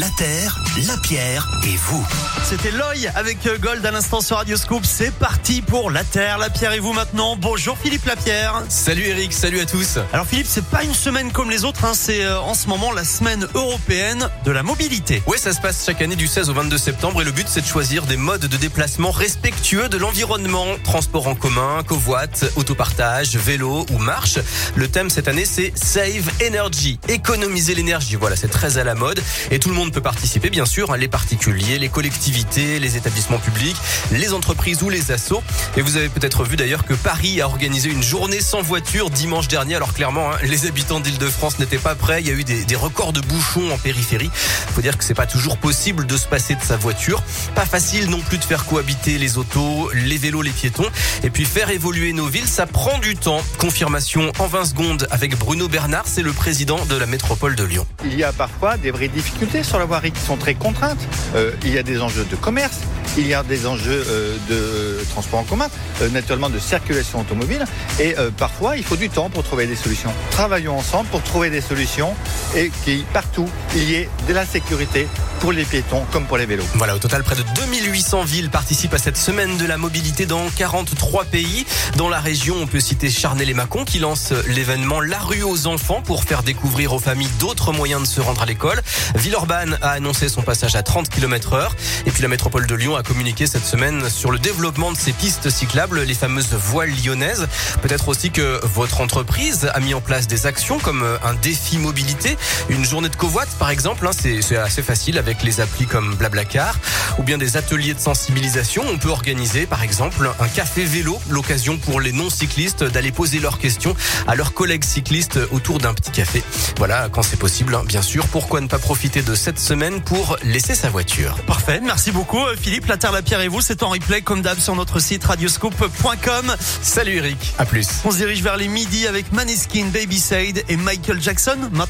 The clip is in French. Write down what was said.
Terre, la Pierre et vous. C'était Loy avec euh, Gold à l'instant sur Radio Scoop. C'est parti pour La Terre, la Pierre et vous maintenant. Bonjour Philippe Lapierre. Salut Eric, salut à tous. Alors Philippe, c'est pas une semaine comme les autres, hein. c'est euh, en ce moment la semaine européenne de la mobilité. Ouais, ça se passe chaque année du 16 au 22 septembre et le but c'est de choisir des modes de déplacement respectueux de l'environnement. Transport en commun, covoite, autopartage, vélo ou marche. Le thème cette année c'est Save Energy, économiser l'énergie. Voilà, c'est très à la mode et tout le monde peut participer bien sûr, hein, les particuliers, les collectivités, les établissements publics, les entreprises ou les assos. Et vous avez peut-être vu d'ailleurs que Paris a organisé une journée sans voiture dimanche dernier. Alors clairement, hein, les habitants d'Île-de-France n'étaient pas prêts. Il y a eu des, des records de bouchons en périphérie. Faut dire que c'est pas toujours possible de se passer de sa voiture. Pas facile non plus de faire cohabiter les autos, les vélos, les piétons. Et puis faire évoluer nos villes, ça prend du temps. Confirmation en 20 secondes avec Bruno Bernard, c'est le président de la métropole de Lyon. Il y a parfois des vraies difficultés sur la voirie qui sont très contraintes. Euh, il y a des enjeux de commerce, il y a des enjeux euh, de transport en commun, euh, naturellement de circulation automobile. Et euh, parfois, il faut du temps pour trouver des solutions. Travaillons ensemble pour trouver des solutions et qu'il partout, il y ait de la sécurité pour les piétons comme pour les vélos. Voilà, au total, près de 2800 villes participent à cette semaine de la mobilité dans 43 pays. Dans la région, on peut citer Charnay-les-Mâcon qui lance l'événement La rue aux enfants pour faire découvrir aux familles d'autres moyens de se rendre à l'école. Villeurbanne a annoncé son passage à 30 km heure. Et puis la métropole de Lyon a communiqué cette semaine sur le développement de ses pistes cyclables, les fameuses voiles lyonnaises. Peut-être aussi que votre entreprise a mis en place des actions comme un défi mobilité, une journée de covoite par exemple. hein, c'est assez facile avec les applis comme Blablacar ou bien des ateliers de sensibilisation. On peut organiser par exemple un café vélo, l'occasion pour les non-cyclistes d'aller poser leurs questions à leurs collègues cyclistes autour d'un petit café. Voilà, quand c'est possible, hein, bien sûr. Pourquoi ne pas profiter de cette semaine pour laisser sa voiture? Parfait, merci beaucoup euh, Philippe. La Terre, la Pierre et vous, c'est en replay comme d'hab sur notre site radioscoop.com. Salut Eric, à plus. On se dirige vers les midis avec Maneskin, Baby Sade et Michael Jackson maintenant.